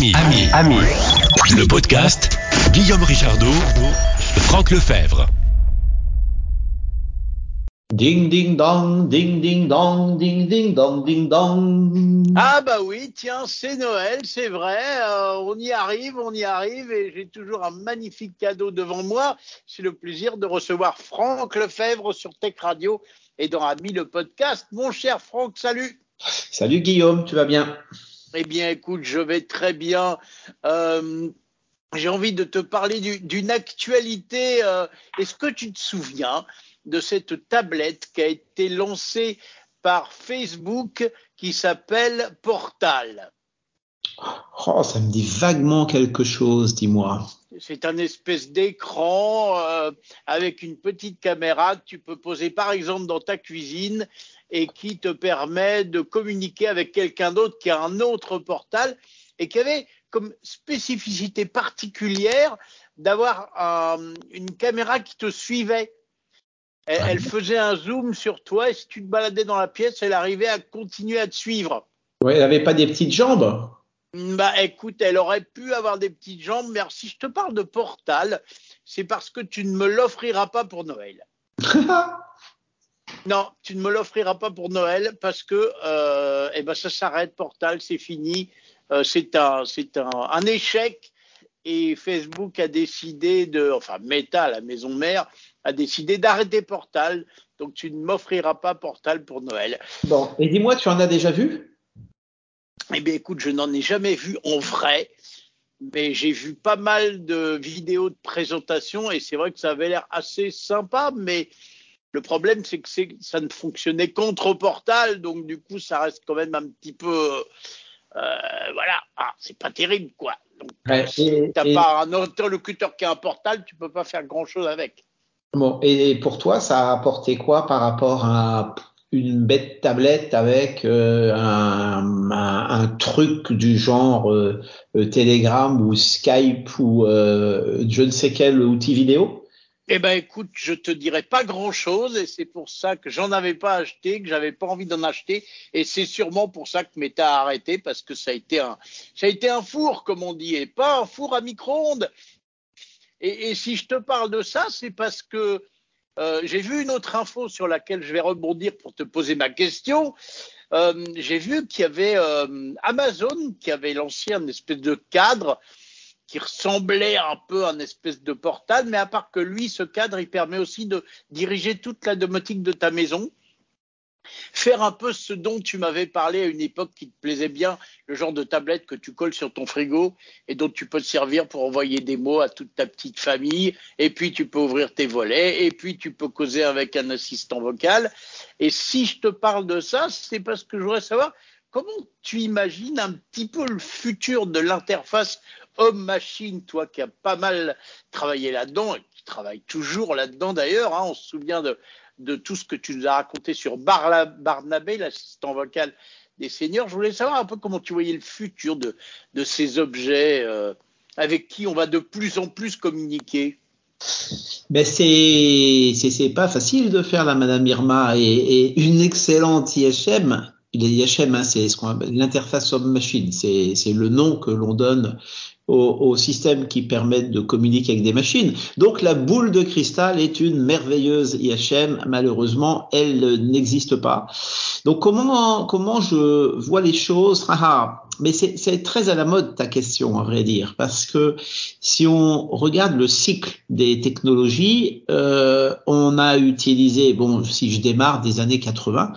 Ami, ami, ami. Le podcast Guillaume Richardot, Franck Lefebvre. Ding ding dong, ding ding dong, ding ding dong, ding dong. Ah bah oui, tiens, c'est Noël, c'est vrai, euh, on y arrive, on y arrive et j'ai toujours un magnifique cadeau devant moi. C'est le plaisir de recevoir Franck Lefebvre sur Tech Radio et dans Ami le podcast. Mon cher Franck, salut. Salut Guillaume, tu vas bien? Eh bien écoute, je vais très bien. Euh, j'ai envie de te parler du- d'une actualité. euh, Est-ce que tu te souviens de cette tablette qui a été lancée par Facebook qui s'appelle Portal? Oh, ça me dit vaguement quelque chose, dis-moi. C'est un espèce d'écran euh, avec une petite caméra que tu peux poser par exemple dans ta cuisine et qui te permet de communiquer avec quelqu'un d'autre qui a un autre portal et qui avait comme spécificité particulière d'avoir un- une caméra qui te suivait. Elle, elle faisait un zoom sur toi et si tu te baladais dans la pièce, elle arrivait à continuer à te suivre. Ouais, elle avait pas des petites jambes? Bah écoute, elle aurait pu avoir des petites jambes, mais alors, si je te parle de Portal, c'est parce que tu ne me l'offriras pas pour Noël. Non, tu ne me l'offriras pas pour Noël parce que euh, eh ben, ça s'arrête, Portal, c'est fini. Euh, c'est un, c'est un, un échec et Facebook a décidé de, enfin Meta, la maison mère, a décidé d'arrêter Portal. Donc tu ne m'offriras pas Portal pour Noël. Bon, et dis-moi, tu en as déjà vu? Eh bien, écoute, je n'en ai jamais vu en vrai, mais j'ai vu pas mal de vidéos de présentation et c'est vrai que ça avait l'air assez sympa, mais le problème, c'est que ça ne fonctionnait contre Portal, donc du coup, ça reste quand même un petit peu. euh, voilà, ah, c'est pas terrible, quoi. Donc, Ouais, si t'as et- pas un interlocuteur qui a un portal, tu peux pas faire grand-chose avec. Bon, et pour toi, ça a apporté quoi par rapport à une bête tablette avec euh, un, un, truc du genre euh, euh, Telegram ou Skype ou euh, je ne sais quel outil vidéo? Eh ben écoute, je te dirais pas grand chose et c'est pour ça que j'en avais pas acheté, que j'avais pas envie d'en acheter et c'est sûrement pour ça que Meta a arrêté parce que ça a été un ça a été un four comme on dit et pas un four à micro-ondes. Et, si je te parle de ça, c'est parce que j'ai vu une autre info sur laquelle je vais rebondir pour te poser ma question. Euh, j'ai vu qu'il y avait euh, Amazon qui avait lancé un espèce de cadre qui ressemblait un peu à un espèce de portal, mais à part que lui, ce cadre, il permet aussi de diriger toute la domotique de ta maison, faire un peu ce dont tu m'avais parlé à une époque qui te plaisait bien, le genre de tablette que tu colles sur ton frigo et dont tu peux te servir pour envoyer des mots à toute ta petite famille, et puis tu peux ouvrir tes volets, et puis tu peux causer avec un assistant vocal. Et si je te parle de ça, c'est parce que je voudrais savoir comment tu imagines un petit peu le futur de l'interface homme-machine, toi qui as pas mal travaillé là-dedans et qui travaille toujours là-dedans d'ailleurs. Hein, on se souvient de, de tout ce que tu nous as raconté sur Barnabé, l'assistant vocal des seniors. Je voulais savoir un peu comment tu voyais le futur de, ces objets euh, avec qui on va de plus en plus communiquer. Ben c'est c'est pas facile de faire la Madame Irma et, une excellente IHM. Hein, c'est l'interface homme-machine. C'est c'est le nom que l'on donne au, au système qui permettent de communiquer avec des machines. Donc la boule de cristal est une merveilleuse IHM. Malheureusement, elle n'existe pas. Donc comment comment je vois les choses? Ah, ah. Mais c'est très à la mode ta question, à vrai dire, parce que si on regarde le cycle des technologies, euh, on a utilisé, bon, si je démarre des années 80,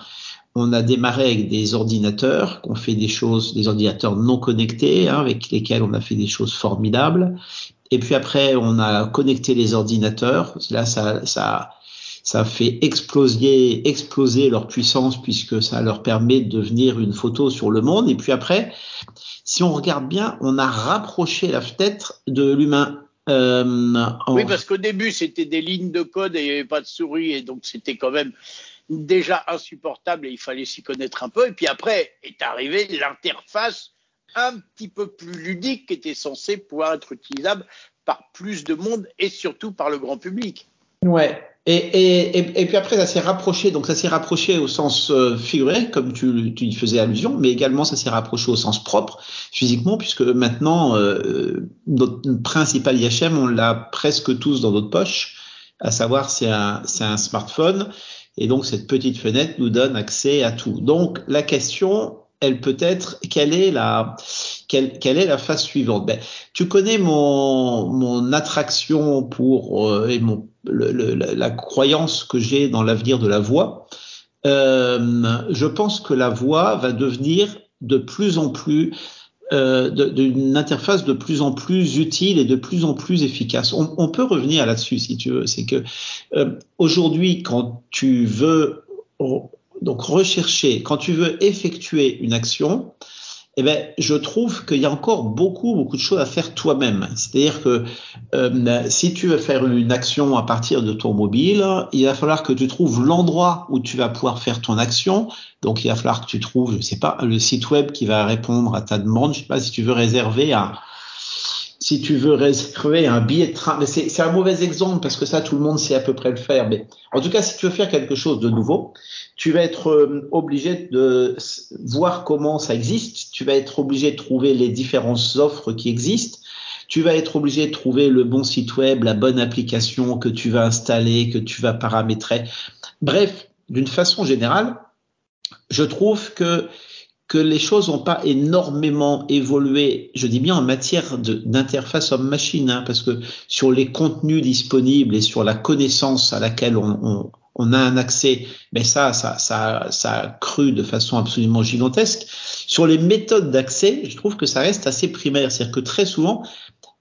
on a démarré avec des ordinateurs, qu'on fait des choses, des ordinateurs non connectés, hein, avec lesquels on a fait des choses formidables. Et puis après, on a connecté les ordinateurs. Là, ça, ça, ça fait exploser, exploser leur puissance puisque ça leur permet de devenir une photo sur le monde. Et puis après, si on regarde bien, on a rapproché la fenêtre de l'humain. Euh, Oui, parce qu'au début, c'était des lignes de code et il n'y avait pas de souris, et donc c'était quand même déjà insupportable et il fallait s'y connaître un peu. Et puis après est arrivée l'interface un petit peu plus ludique qui était censée pouvoir être utilisable par plus de monde et surtout par le grand public. Ouais. Et, et, et, puis après, ça s'est rapproché. Donc, ça s'est rapproché au sens euh, figuré, comme tu, tu y faisais allusion, mais également ça s'est rapproché au sens propre, physiquement, puisque maintenant, euh, notre principal IHM, on l'a presque tous dans notre poche, à savoir c'est un, c'est un smartphone. Et donc, cette petite fenêtre nous donne accès à tout. Donc, la question, elle peut être quelle est la quelle, quelle est la phase suivante? Ben, Tu connais mon, mon attraction pour euh, et mon, le, le, la croyance que j'ai dans l'avenir de la voix. Euh, je pense que la voix va devenir de plus en plus euh, d'une interface de plus en plus utile et de plus en plus efficace. On, peut revenir là-dessus si tu veux. C'est que euh, aujourd'hui, quand tu veux donc rechercher, quand tu veux effectuer une action, eh ben, je trouve qu'il y a encore beaucoup, beaucoup de choses à faire toi-même. C'est-à-dire que euh, si tu veux faire une action à partir de ton mobile, il va falloir que tu trouves l'endroit où tu vas pouvoir faire ton action. Donc, il va falloir que tu trouves, je sais pas, le site web qui va répondre à ta demande. Je sais pas si tu veux réserver un, si tu veux réserver un billet de train, c'est un mauvais exemple parce que ça, tout le monde sait à peu près le faire. Mais en tout cas, si tu veux faire quelque chose de nouveau, tu vas être euh, obligé de voir comment ça existe. Tu vas être obligé de trouver les différentes offres qui existent. Tu vas être obligé de trouver le bon site web, la bonne application que tu vas installer, que tu vas paramétrer. Bref, d'une façon générale, je trouve que que les choses n'ont pas énormément évolué, je dis bien en matière d'interface homme-machine, hein, parce que sur les contenus disponibles et sur la connaissance à laquelle on, on, on a un accès, mais ça, ça, ça, ça a cru de façon absolument gigantesque. Sur les méthodes d'accès, je trouve que ça reste assez primaire, c'est-à-dire que très souvent,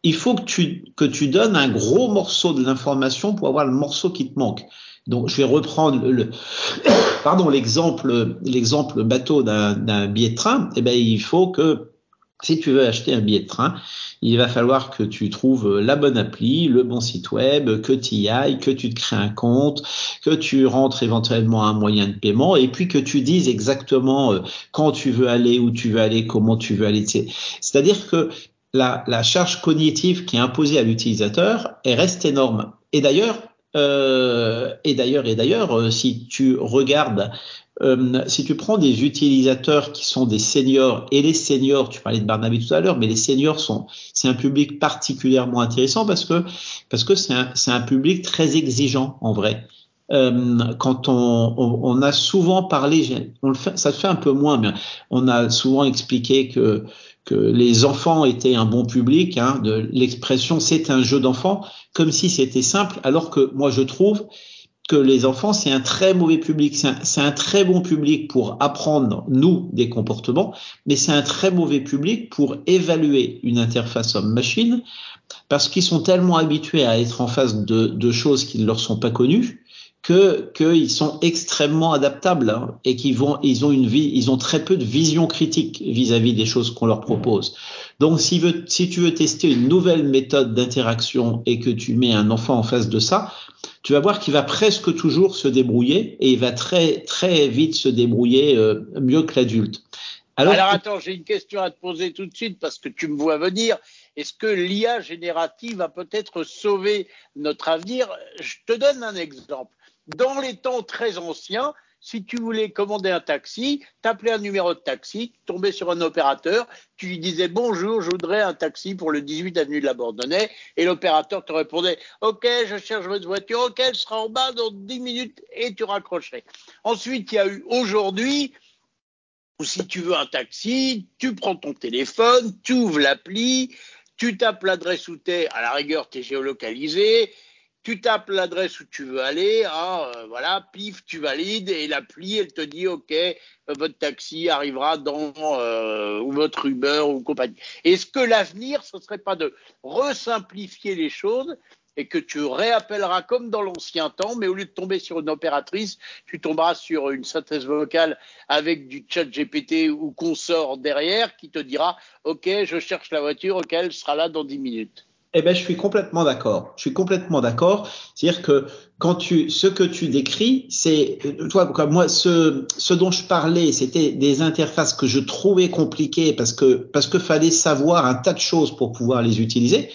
il faut que tu, que tu donnes un gros morceau de l'information pour avoir le morceau qui te manque. Donc, je vais reprendre le, pardon, l'exemple, l'exemple bateau d'un billet de train. Eh ben, il faut que si tu veux acheter un billet de train, il va falloir que tu trouves la bonne appli, le bon site web, que tu y ailles, que tu te crées un compte, que tu rentres éventuellement un moyen de paiement et puis que tu dises exactement euh, quand tu veux aller, où tu veux aller, comment tu veux aller. C'est-à-dire que la, la charge cognitive qui est imposée à l'utilisateur, elle reste énorme. Et d'ailleurs, euh, et d'ailleurs, et d'ailleurs, euh, si tu regardes, euh, si tu prends des utilisateurs qui sont des seniors et les seniors, tu parlais de Barnaby tout à l'heure, mais les seniors sont, c'est un public particulièrement intéressant parce que parce que c'est un, public très exigeant en vrai. Quand on, on, a souvent parlé, le ça se fait un peu moins, mais on a souvent expliqué que que les enfants étaient un bon public, hein, de l'expression c'est un jeu d'enfant, comme si c'était simple, alors que moi je trouve que les enfants c'est un très mauvais public, c'est un, très bon public pour apprendre nous des comportements, mais c'est un très mauvais public pour évaluer une interface homme-machine, parce qu'ils sont tellement habitués à être en face de choses qui ne leur sont pas connues que qu'ils sont extrêmement adaptables hein, et qu'ils vont ils ont une vie ils ont très peu de vision critique vis-à-vis des choses qu'on leur propose. Donc si, veut, si tu veux tester une nouvelle méthode d'interaction et que tu mets un enfant en face de ça, tu vas voir qu'il va presque toujours se débrouiller et il va très très vite se débrouiller euh, mieux que l'adulte. Alors, Alors attends, j'ai une question à te poser tout de suite parce que tu me vois venir. Est-ce que l'IA générative va peut-être sauver notre avenir? Je te donne un exemple dans les temps très anciens, si tu voulais commander un taxi, t'appelais un numéro de taxi, tombais sur un opérateur, tu lui disais bonjour, je voudrais un taxi pour le 18 avenue de la Bourdonnais, et l'opérateur te répondait ok, je cherche votre voiture, ok, elle sera en bas dans 10 minutes, et tu raccrocherais. Ensuite, il y a eu aujourd'hui, ou si tu veux un taxi, tu prends ton téléphone, tu ouvres l'appli, tu tapes l'adresse où t'es, à la rigueur, t'es géolocalisé, tu tapes l'adresse où tu veux aller, hein, euh, voilà, pif, tu valides et l'appli, elle te dit, OK, euh, votre taxi arrivera dans euh, ou votre Uber ou compagnie. Est-ce que l'avenir, ce serait pas de resimplifier les choses et que tu réappelleras comme dans l'ancien temps, mais au lieu de tomber sur une opératrice, tu tomberas sur une synthèse vocale avec du chat GPT ou consort derrière qui te dira, OK, je cherche la voiture, OK, elle sera là dans 10 minutes. Eh ben, je suis complètement d'accord. Je suis complètement d'accord. C'est-à-dire que quand tu, ce que tu décris, c'est toi moi, ce, ce dont je parlais, c'était des interfaces que je trouvais compliquées parce que parce que fallait savoir un tas de choses pour pouvoir les utiliser,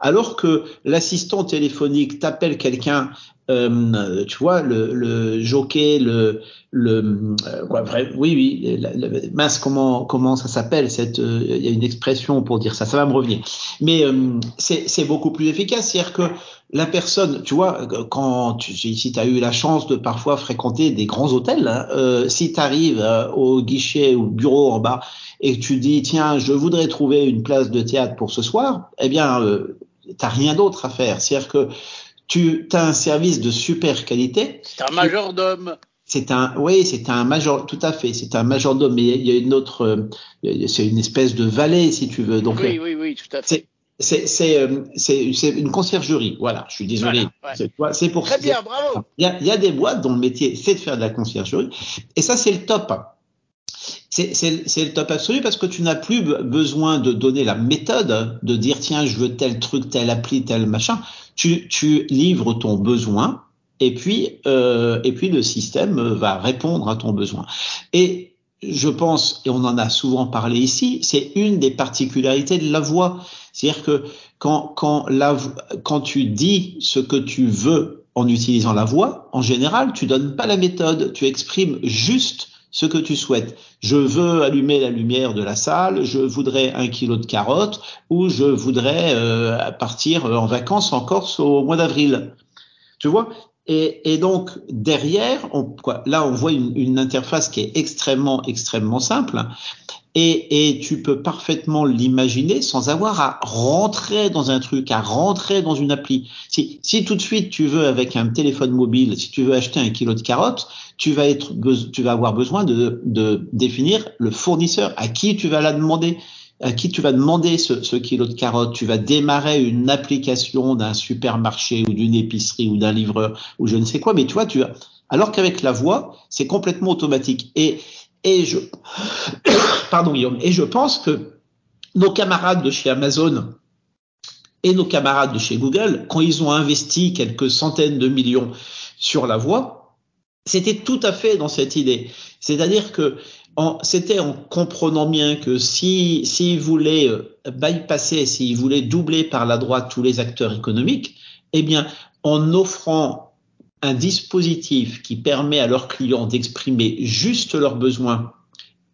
alors que l'assistant téléphonique t'appelle quelqu'un euh, tu vois, le, le jockey, le, le euh, quoi, bref, oui, oui, mince, comment, comment ça s'appelle cette, euh, il y a une expression pour dire ça, ça va me revenir. Mais euh, c'est beaucoup plus efficace, c'est-à-dire que la personne, tu vois, quand tu, si tu as eu la chance de parfois fréquenter des grands hôtels, hein, euh, si tu arrives au guichet ou au bureau en bas et que tu dis, tiens, je voudrais trouver une place de théâtre pour ce soir, eh bien, euh, t'as rien d'autre à faire. C'est-à-dire que tu as un service de super qualité. C'est un majordome. C'est un, oui, c'est un major, tout à fait, c'est un majordome, mais il y a une autre, c'est une espèce de valet, si tu veux. Donc, oui, oui, oui, tout à fait. C'est, c'est, une conciergerie. Voilà, je suis désolé. Voilà, ouais. C'est pour Très bien, bravo. Il y, a, il y a des boîtes dont le métier, c'est de faire de la conciergerie. Et ça, c'est le top. C'est, le top absolu parce que tu n'as plus besoin de donner la méthode, de dire tiens, je veux tel truc, telle appli, tel machin. Tu, tu livres ton besoin et puis, euh, et puis le système va répondre à ton besoin. Et je pense, et on en a souvent parlé ici, c'est une des particularités de la voix. C'est-à-dire que quand, quand, la, quand tu dis ce que tu veux en utilisant la voix, en général, tu donnes pas la méthode, tu exprimes juste ce que tu souhaites. Je veux allumer la lumière de la salle, je voudrais un kilo de carottes ou je voudrais euh, partir en vacances en Corse au mois d'avril. Tu vois et, et, donc derrière, on, quoi, là on voit une, une, interface qui est extrêmement extrêmement simple. Et, et tu peux parfaitement l'imaginer sans avoir à rentrer dans un truc, à rentrer dans une appli. Si, si tout de suite tu veux avec un téléphone mobile, si tu veux acheter un kilo de carottes, tu vas être, tu vas avoir besoin de, de définir le fournisseur à qui tu vas la demander à qui tu vas demander ce, ce, kilo de carottes, tu vas démarrer une application d'un supermarché ou d'une épicerie ou d'un livreur ou je ne sais quoi, mais tu vois, tu vas, alors qu'avec la voix, c'est complètement automatique. Et, et je, pardon Guillaume, et je pense que nos camarades de chez Amazon et nos camarades de chez Google, quand ils ont investi quelques centaines de millions sur la voix, c'était tout à fait dans cette idée. C'est-à-dire que c'était en comprenant bien que si s'ils voulaient bypasser, s'ils voulaient doubler par la droite tous les acteurs économiques, eh bien, en offrant un dispositif qui permet à leurs clients d'exprimer juste leurs besoins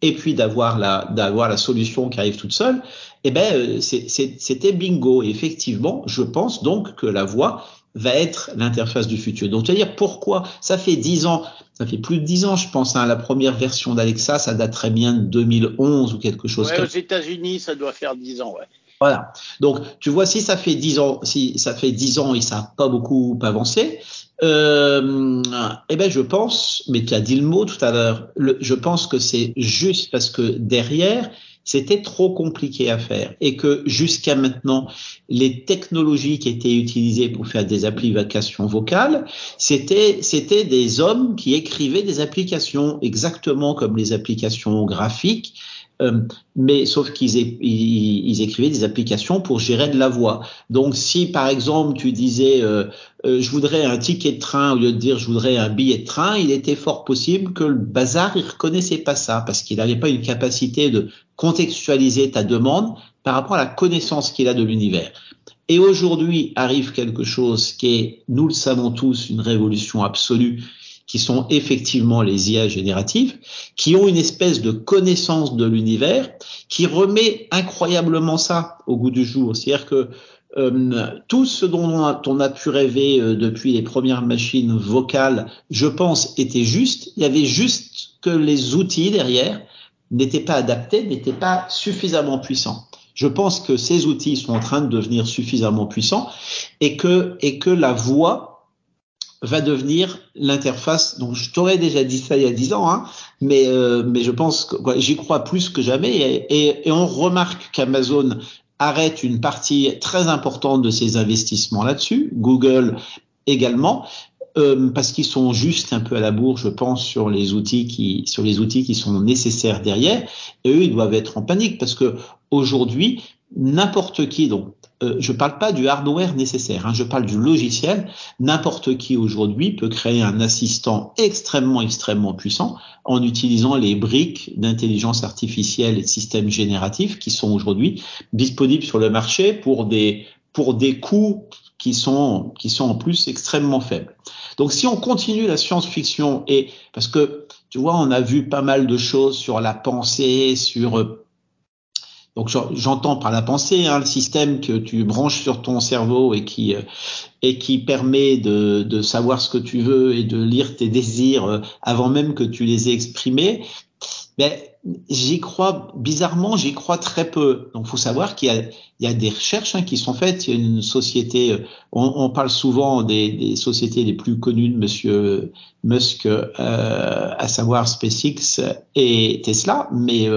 et puis d'avoir la d'avoir la solution qui arrive toute seule, eh ben c'était bingo. Effectivement, je pense donc que la voix va être l'interface du futur. Donc, tu vas dire pourquoi ça fait dix ans, ça fait plus de dix ans, je pense, hein, la première version d'Alexa, ça date très bien de 2011 ou quelque chose. Ouais, comme... aux États-Unis, ça doit faire dix ans, ouais. Voilà. Donc, tu vois, si ça fait dix ans, si ça fait dix ans et ça n'a pas beaucoup avancé, euh, eh ben, je pense, mais tu as dit le mot tout à l'heure, je pense que c'est juste parce que derrière, c'était trop compliqué à faire et que jusqu'à maintenant, les technologies qui étaient utilisées pour faire des applications vocales, c'était des hommes qui écrivaient des applications exactement comme les applications graphiques. Euh, mais sauf qu'ils ils, ils écrivaient des applications pour gérer de la voix. Donc, si par exemple tu disais euh, euh, je voudrais un ticket de train au lieu de dire je voudrais un billet de train, il était fort possible que le bazar il reconnaissait pas ça parce qu'il n'avait pas une capacité de contextualiser ta demande par rapport à la connaissance qu'il a de l'univers. Et aujourd'hui arrive quelque chose qui est, nous le savons tous, une révolution absolue qui sont effectivement les IA génératives, qui ont une espèce de connaissance de l'univers, qui remet incroyablement ça au goût du jour. C'est-à-dire que euh, tout ce dont on a, pu rêver euh, depuis les premières machines vocales, je pense, était juste. Il y avait juste que les outils derrière n'étaient pas adaptés, n'étaient pas suffisamment puissants. Je pense que ces outils sont en train de devenir suffisamment puissants et que, et que la voix va devenir l'interface. Donc, je t'aurais déjà dit ça il y a dix ans, hein, mais euh, mais je pense que j'y crois plus que jamais. Et, et, et on remarque qu'Amazon arrête une partie très importante de ses investissements là-dessus. Google également. Euh, parce qu'ils sont juste un peu à la bourre, je pense, sur les outils qui sur les outils qui sont nécessaires derrière. Et eux, ils doivent être en panique parce que aujourd'hui, n'importe qui, donc euh, je ne parle pas du hardware nécessaire, hein, je parle du logiciel. N'importe qui aujourd'hui peut créer un assistant extrêmement, extrêmement puissant en utilisant les briques d'intelligence artificielle et de systèmes génératifs qui sont aujourd'hui disponibles sur le marché pour des, pour des coûts qui sont, qui sont en plus extrêmement faibles. Donc si on continue la science-fiction et parce que tu vois, on a vu pas mal de choses sur la pensée, sur euh, donc j'entends par la pensée hein, le système que tu branches sur ton cerveau et qui euh, et qui permet de, de, savoir ce que tu veux et de lire tes désirs euh, avant même que tu les aies exprimés. Mais j'y crois bizarrement, j'y crois très peu. Donc faut savoir qu'il y a, il y a des recherches hein, qui sont faites. Il y a une société, euh, on, on parle souvent des, des, sociétés les plus connues de Monsieur Musk, euh, à savoir SpaceX et Tesla, mais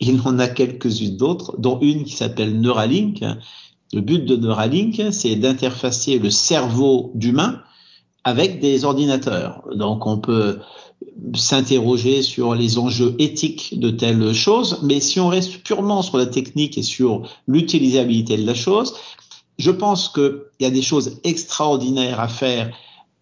il en a quelques-unes d'autres, dont une qui s'appelle Neuralink. Le but de Neuralink, c'est d'interfacer le cerveau d'humain avec des ordinateurs. Donc on peut s'interroger sur les enjeux éthiques de telles choses, mais si on reste purement sur la technique et sur l'utilisabilité de la chose, je pense qu'il y a des choses extraordinaires à faire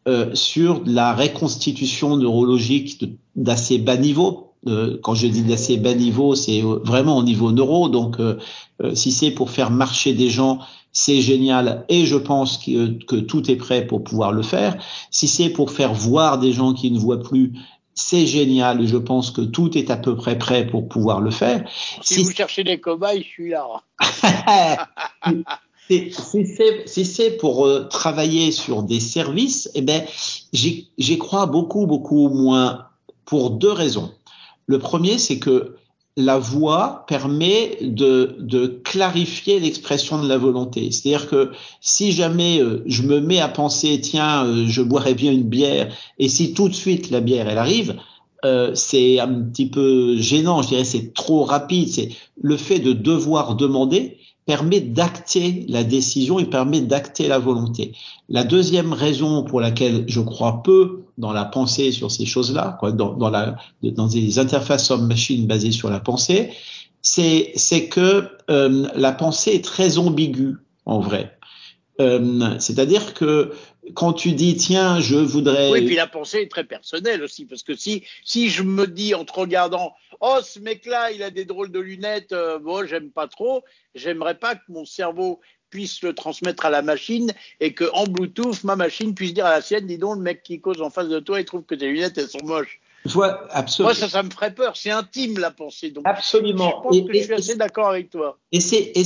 euh, sur la reconstitution neurologique d'assez bas niveau, euh, quand je dis d'assez bas niveau, c'est vraiment au niveau neuro. Donc, euh, euh, si c'est pour faire marcher des gens, c'est génial. Et je pense que, que, tout est prêt pour pouvoir le faire. Si c'est pour faire voir des gens qui ne voient plus, c'est génial. Et je pense que tout est à peu près prêt pour pouvoir le faire. Si, vous cherchez des cobayes, je suis là. si c'est pour travailler sur des services, eh ben, j'y crois beaucoup, beaucoup moins pour deux raisons. Le premier, c'est que la voix permet de, de clarifier l'expression de la volonté. C'est-à-dire que si jamais euh, je me mets à penser, tiens, euh, je boirais bien une bière, et si tout de suite la bière, elle arrive, euh, c'est un petit peu gênant, je dirais, c'est trop rapide. C'est le fait de devoir demander permet d'acter la décision et permet d'acter la volonté. La deuxième raison pour laquelle je crois peu dans la pensée sur ces choses-là, dans, dans, la, dans des interfaces homme-machine basées sur la pensée, c'est, que euh, la pensée est très ambiguë en vrai. Euh, c'est-à-dire que quand tu dis tiens, je voudrais. Oui, puis la pensée est très personnelle aussi, parce que si si je me dis en te regardant, oh ce mec-là, il a des drôles de lunettes, euh, bon, j'aime pas trop, j'aimerais pas que mon cerveau puisse le transmettre à la machine et que en Bluetooth, ma machine puisse dire à la sienne, dis donc, le mec qui cause en face de toi, il trouve que tes lunettes, elles sont moches. Vois, absolument. Moi, ça, ça me ferait peur. C'est intime la pensée. Donc, absolument. Je pense que je suis assez d'accord avec toi. Et c'est et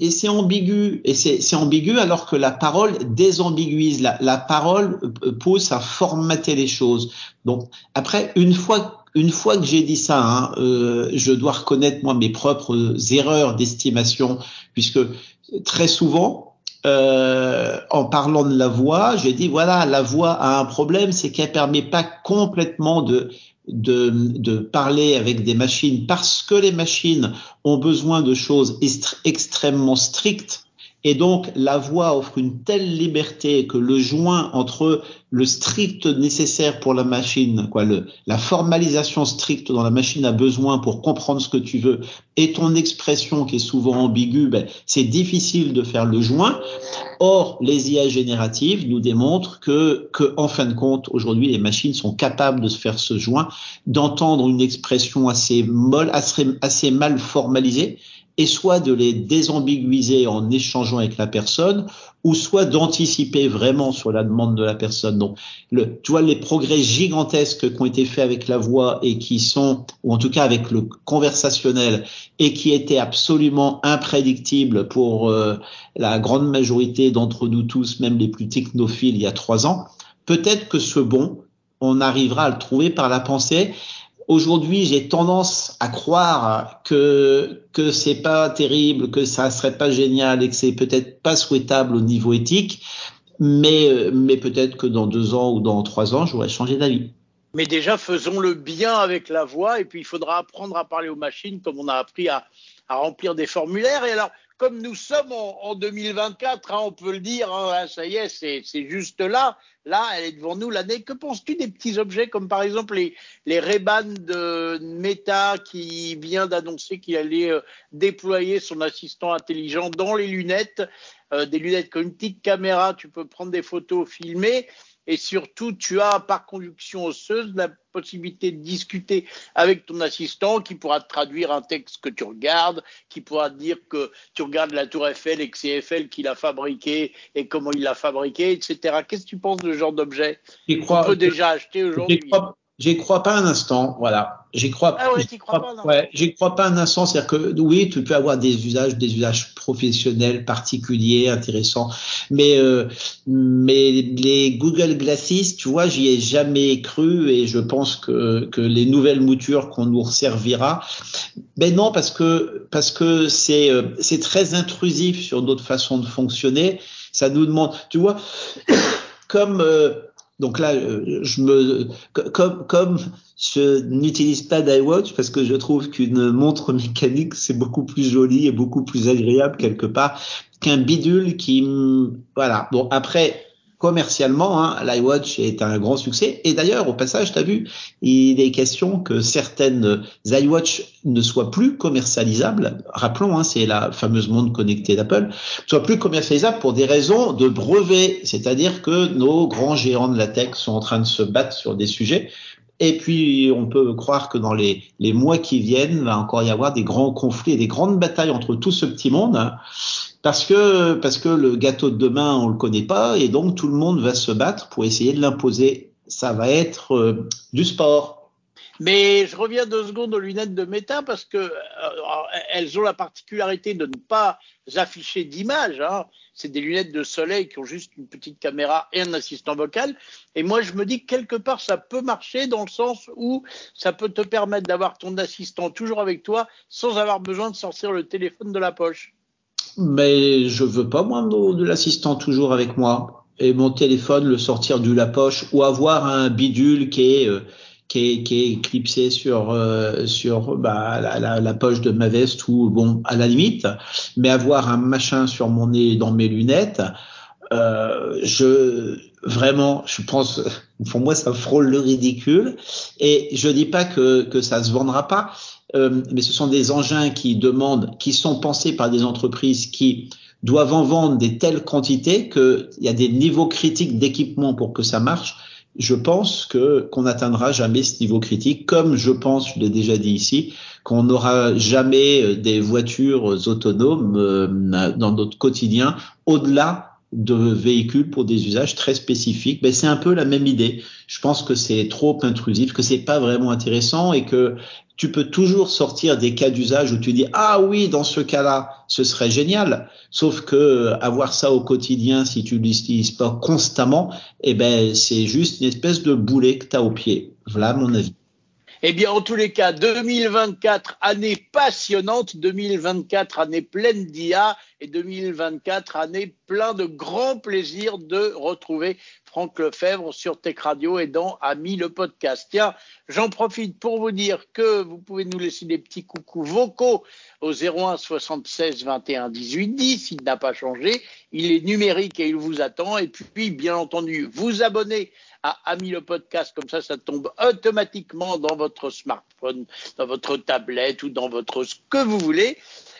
et ambigu et c'est c'est ambigu alors que la parole désambiguise. La, la parole euh, pousse à formater les choses. Donc après, une fois une fois que j'ai dit ça, hein, euh, je dois reconnaître moi mes propres erreurs d'estimation puisque très souvent, euh, en parlant de la voix, j'ai dit voilà, la voix a un problème, c'est qu'elle permet pas complètement de, de, de parler avec des machines parce que les machines ont besoin de choses extrêmement strictes et donc, la voix offre une telle liberté que le joint entre le strict nécessaire pour la machine, quoi, le, la formalisation stricte dont la machine a besoin pour comprendre ce que tu veux, et ton expression qui est souvent ambiguë, ben, c'est difficile de faire le joint. Or, les IA génératives nous démontrent que, que en fin de compte, aujourd'hui, les machines sont capables de se faire ce joint, d'entendre une expression assez molle, assez, assez mal formalisée, et soit de les désambiguiser en échangeant avec la personne, ou soit d'anticiper vraiment sur la demande de la personne. Donc, tu vois, les progrès gigantesques qui ont été faits avec la voix et qui sont, ou en tout cas avec le conversationnel, et qui étaient absolument imprédictibles pour euh, la grande majorité d'entre nous tous, même les plus technophiles, il y a trois ans, peut-être que ce bon, on arrivera à le trouver par la pensée Aujourd'hui, j'ai tendance à croire que que c'est pas terrible, que ça serait pas génial et que c'est peut-être pas souhaitable au niveau éthique, mais mais peut-être que dans deux ans ou dans trois ans, j'aurais changé d'avis. Mais déjà, faisons le bien avec la voix et puis il faudra apprendre à parler aux machines comme on a appris à, à remplir des formulaires. Et alors, comme nous sommes en, 2024, hein, on peut le dire, hein, ça y est, c'est juste là. Là, elle est devant nous l'année. Que penses-tu des petits objets comme par exemple les, les de Meta qui vient d'annoncer qu'il allait euh, déployer son assistant intelligent dans les lunettes, euh, des lunettes comme une petite caméra, tu peux prendre des photos, filmer et surtout tu as par conduction osseuse la possibilité de discuter avec ton assistant qui pourra te traduire un texte que tu regardes, qui pourra te dire que tu regardes la tour Eiffel et que c'est Eiffel qui l'a fabriqué et comment il l'a fabriqué, etc. Qu'est-ce que tu penses de ce genre d'objet? Qu'on peut déjà acheter aujourd'hui J'y crois pas un instant, voilà. J'y crois, ah ouais, crois pas, ouais, j'y crois pas un instant. C'est-à-dire que oui, tu peux avoir des usages, des usages professionnels particuliers, intéressants, mais euh, mais les Google Glasses, tu vois, j'y ai jamais cru et je pense que que les nouvelles moutures qu'on nous servira, ben non, parce que parce que c'est euh, c'est très intrusif sur notre façon de fonctionner. Ça nous demande, tu vois, comme euh, donc là, euh, je me, comme, comme je n'utilise pas d'iWatch parce que je trouve qu'une montre mécanique c'est beaucoup plus joli et beaucoup plus agréable quelque part qu'un bidule qui, voilà. Bon après, commercialement, hein, l'iWatch est un grand succès. Et d'ailleurs, au passage, tu as vu, il est question que certaines iWatch ne soient plus commercialisables. Rappelons, hein, c'est la fameuse montre connectée d'Apple, soient plus commercialisables pour des raisons de brevet. C'est-à-dire que nos grands géants de la tech sont en train de se battre sur des sujets. Et puis, on peut croire que dans les, les mois qui viennent, va encore y avoir des grands conflits et des grandes batailles entre tout ce petit monde. Parce que parce que le gâteau de demain on le connaît pas et donc tout le monde va se battre pour essayer de l'imposer. Ça va être euh, du sport. Mais je reviens deux secondes aux lunettes de Meta parce que euh, elles ont la particularité de ne pas afficher d'image. Hein. C'est des lunettes de soleil qui ont juste une petite caméra et un assistant vocal. Et moi, je me dis que quelque part, ça peut marcher dans le sens où ça peut te permettre d'avoir ton assistant toujours avec toi sans avoir besoin de sortir le téléphone de la poche. Mais je veux pas moi de l'assistant toujours avec moi. Et mon téléphone le sortir de la poche ou avoir un bidule qui est euh, qui est, qui est clipsé sur euh, sur bah, la, la, la, poche de ma veste ou bon à la limite, mais avoir un machin sur mon nez dans mes lunettes, euh, je vraiment, je pense, pour moi ça frôle le ridicule. Et je dis pas que que ça se vendra pas, euh, mais ce sont des engins qui demandent, qui sont pensés par des entreprises qui doivent en vendre des telles quantités qu'il y a des niveaux critiques d'équipement pour que ça marche. Je pense que qu'on n'atteindra jamais ce niveau critique, comme je pense, je l'ai déjà dit ici, qu'on n'aura jamais des voitures autonomes euh, dans notre quotidien au-delà de véhicules pour des usages très spécifiques. Ben, c'est un peu la même idée. Je pense que c'est trop intrusif, que c'est pas vraiment intéressant et que tu peux toujours sortir des cas d'usage où tu dis ah oui dans ce cas-là ce serait génial sauf que avoir ça au quotidien si tu l'utilises pas constamment eh ben c'est juste une espèce de boulet que tu as au pied. Voilà mon avis. Eh bien, en tous les cas, 2024, année passionnante, 2024, année pleine d'IA et 2024, année plein de grands plaisirs de retrouver Franck Lefebvre sur Tech Radio et dans Ami le podcast. Tiens, j'en profite pour vous dire que vous pouvez nous laisser des petits coucous vocaux au 01 76 21 18 10. Il n'a pas changé. Il est numérique et il vous attend. Et puis, bien entendu, vous abonner à Ami le podcast. Comme ça, ça tombe automatiquement dans votre smartphone, dans votre tablette ou dans votre ce que vous voulez.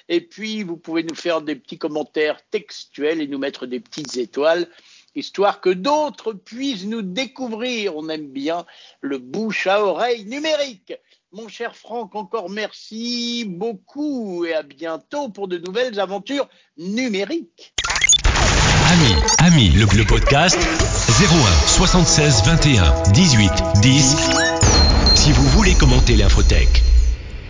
Et puis, vous pouvez nous faire des petits commentaires textuels et nous mettre des petites étoiles histoire que d'autres puissent nous découvrir. On aime bien le bouche à oreille numérique. Mon cher Franck, encore merci beaucoup et à bientôt pour de nouvelles aventures numériques. Ami, ami, le, le podcast 01 76 21 18 10. Si vous voulez commenter l'infotech.